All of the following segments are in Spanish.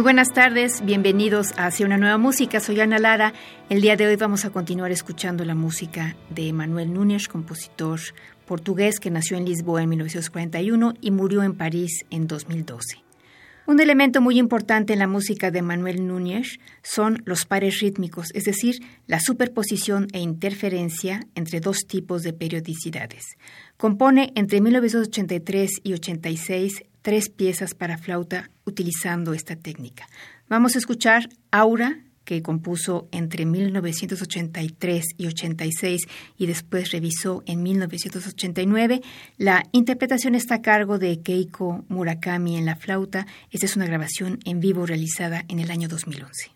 Muy buenas tardes, bienvenidos a Hacia una nueva música. Soy Ana Lara. El día de hoy vamos a continuar escuchando la música de Manuel Núñez, compositor portugués que nació en Lisboa en 1941 y murió en París en 2012. Un elemento muy importante en la música de Manuel Núñez son los pares rítmicos, es decir, la superposición e interferencia entre dos tipos de periodicidades. Compone entre 1983 y 86 tres piezas para flauta utilizando esta técnica. Vamos a escuchar Aura, que compuso entre 1983 y 86 y después revisó en 1989. La interpretación está a cargo de Keiko Murakami en la flauta. Esta es una grabación en vivo realizada en el año 2011.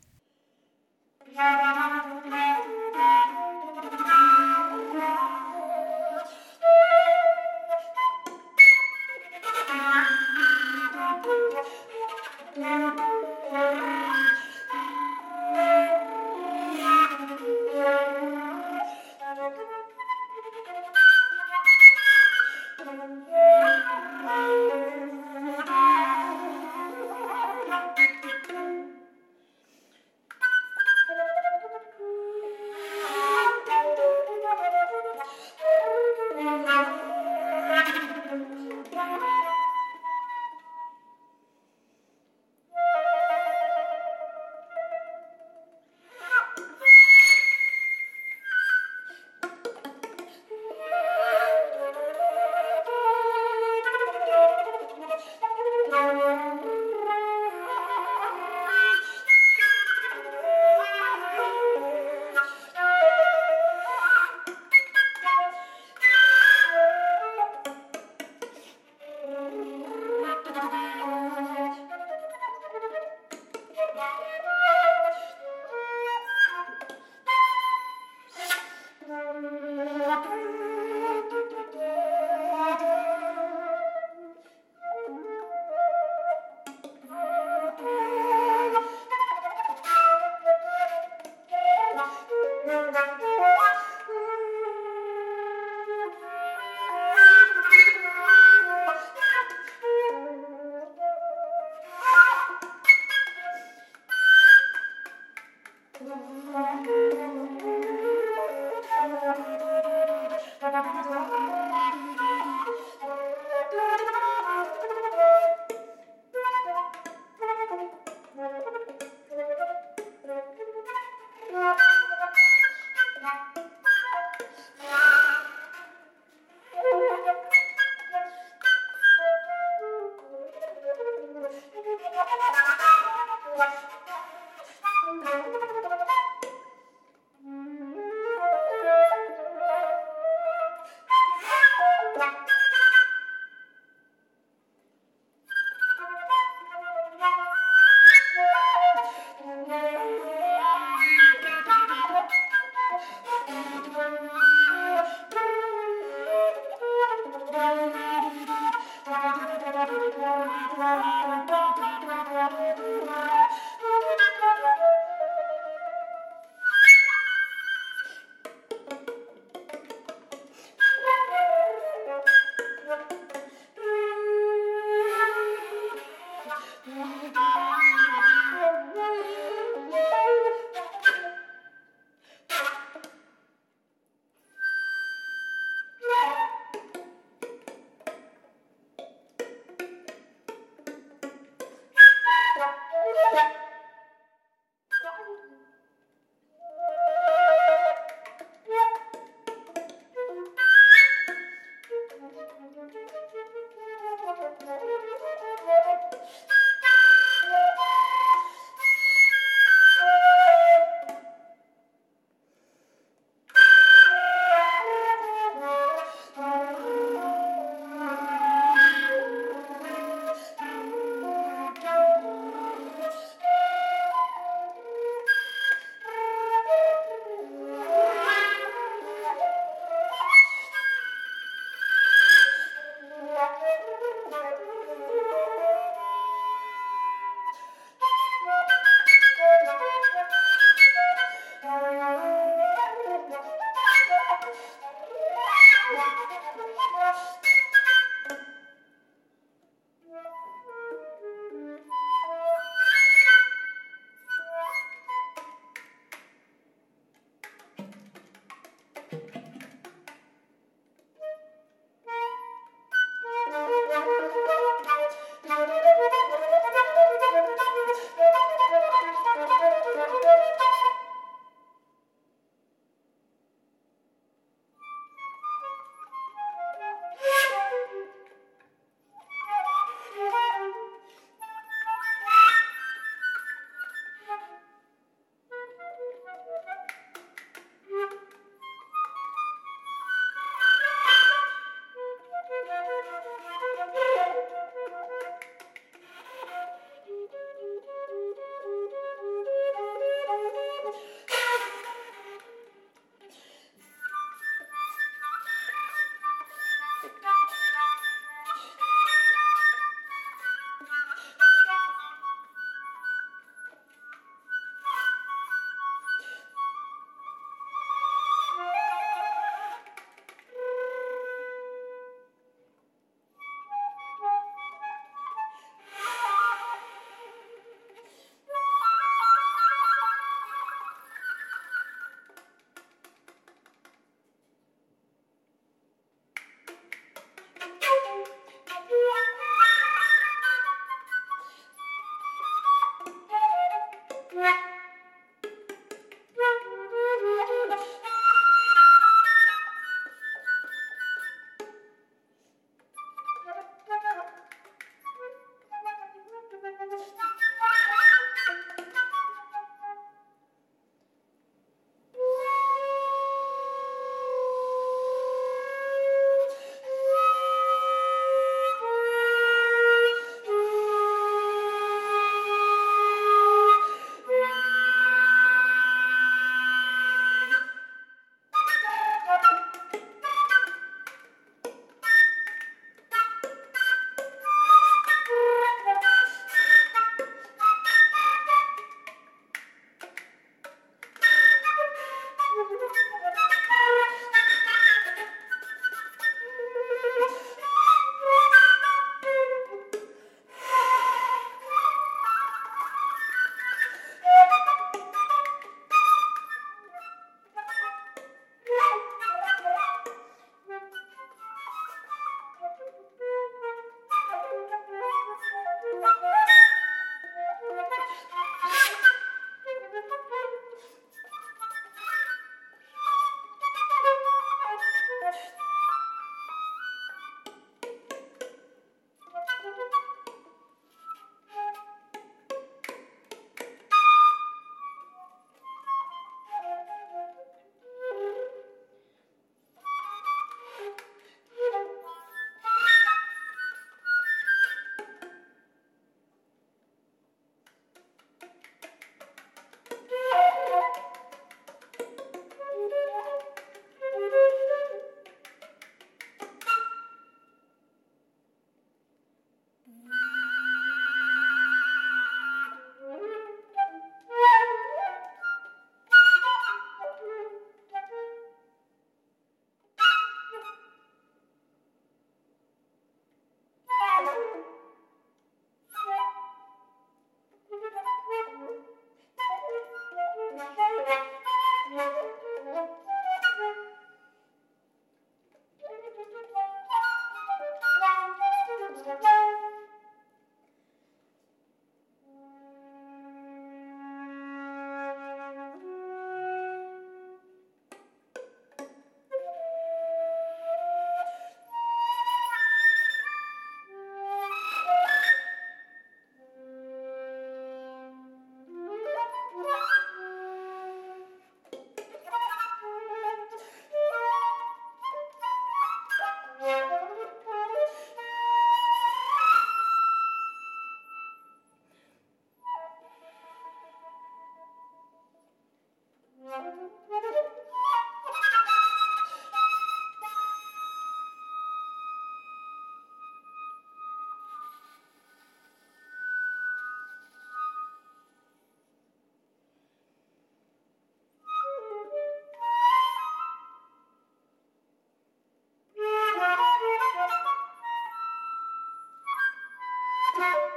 now.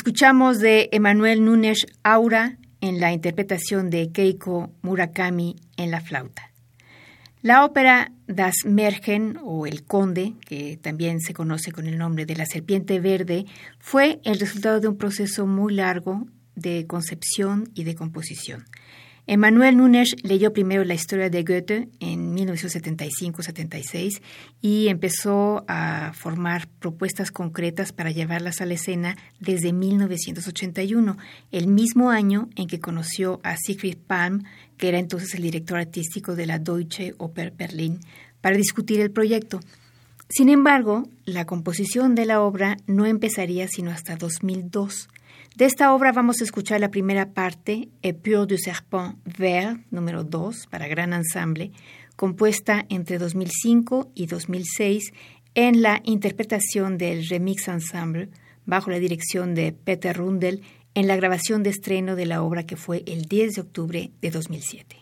Escuchamos de Emanuel Núñez Aura en la interpretación de Keiko Murakami en la flauta. La ópera Das Mergen o El Conde, que también se conoce con el nombre de La Serpiente Verde, fue el resultado de un proceso muy largo de concepción y de composición. Emmanuel Nunes leyó primero la historia de Goethe en 1975-76 y empezó a formar propuestas concretas para llevarlas a la escena desde 1981, el mismo año en que conoció a Siegfried Palm, que era entonces el director artístico de la Deutsche Oper Berlin, para discutir el proyecto. Sin embargo, la composición de la obra no empezaría sino hasta 2002. De esta obra vamos a escuchar la primera parte, Epure du Serpent Vert, número 2, para gran ensamble, compuesta entre 2005 y 2006 en la interpretación del Remix Ensemble bajo la dirección de Peter Rundel en la grabación de estreno de la obra que fue el 10 de octubre de 2007.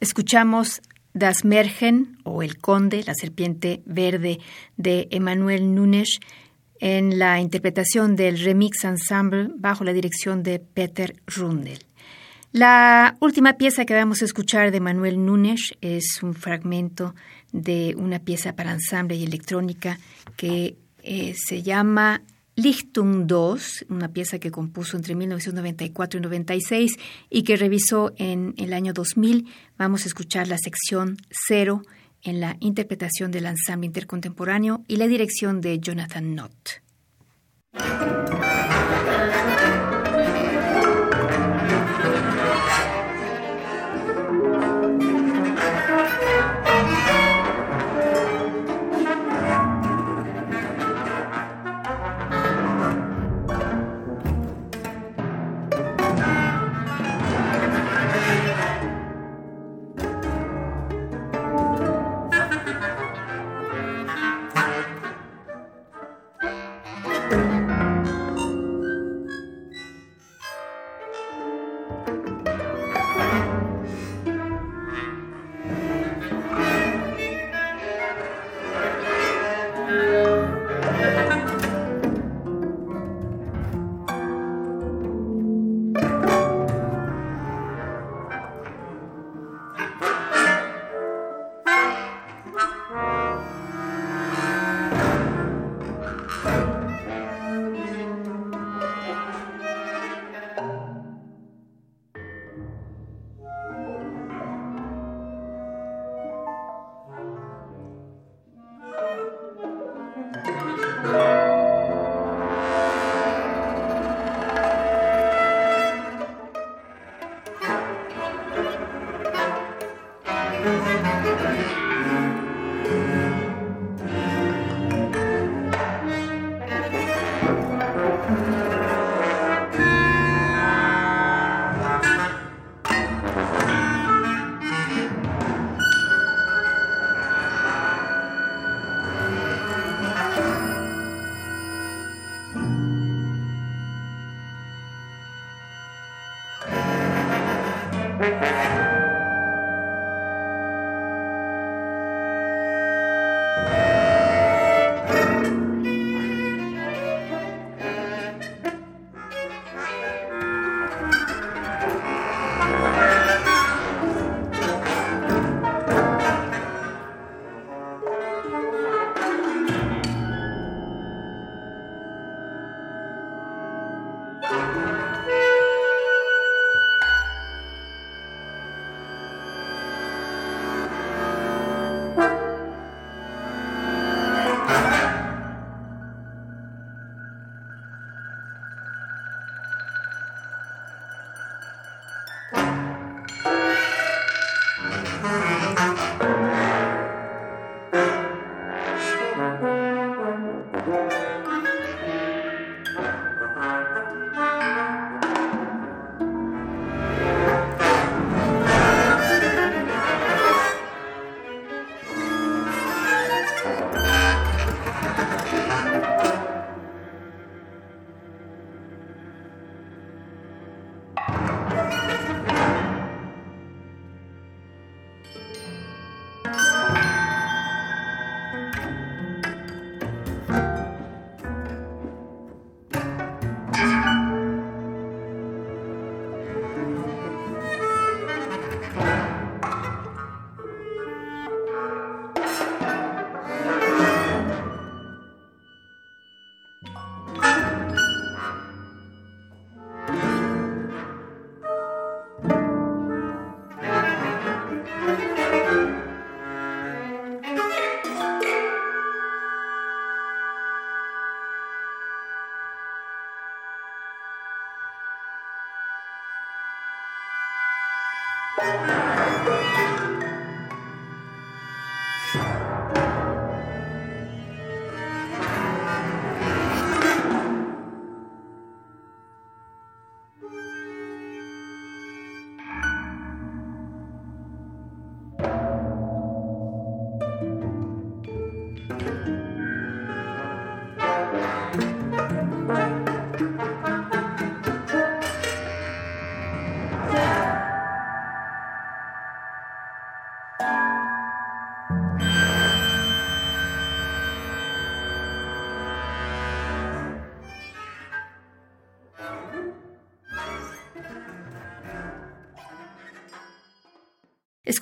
Escuchamos Das Mergen o El Conde, la serpiente verde de Emmanuel Nunes en la interpretación del Remix Ensemble bajo la dirección de Peter Rundel. La última pieza que vamos a escuchar de Manuel Nunes es un fragmento de una pieza para ensamble y electrónica que eh, se llama Lichtung 2, una pieza que compuso entre 1994 y 96 y que revisó en el año 2000. Vamos a escuchar la sección 0 en la interpretación del ensamble intercontemporáneo y la dirección de Jonathan Knott.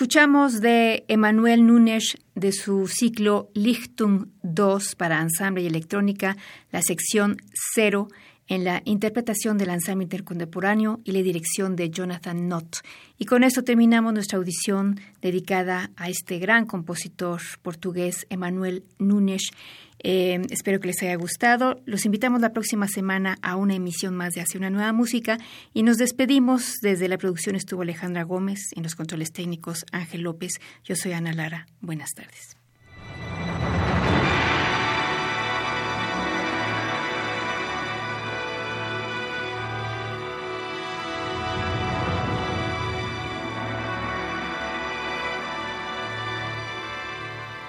Escuchamos de Emanuel Núñez de su ciclo Lichtung 2 para ensamble y electrónica, la sección 0 en la interpretación del ensamble intercontemporáneo y la dirección de Jonathan Nott. Y con eso terminamos nuestra audición dedicada a este gran compositor portugués, Emanuel Núñez. Eh, espero que les haya gustado. Los invitamos la próxima semana a una emisión más de Hacia una nueva música y nos despedimos. Desde la producción estuvo Alejandra Gómez, en los controles técnicos Ángel López. Yo soy Ana Lara. Buenas tardes.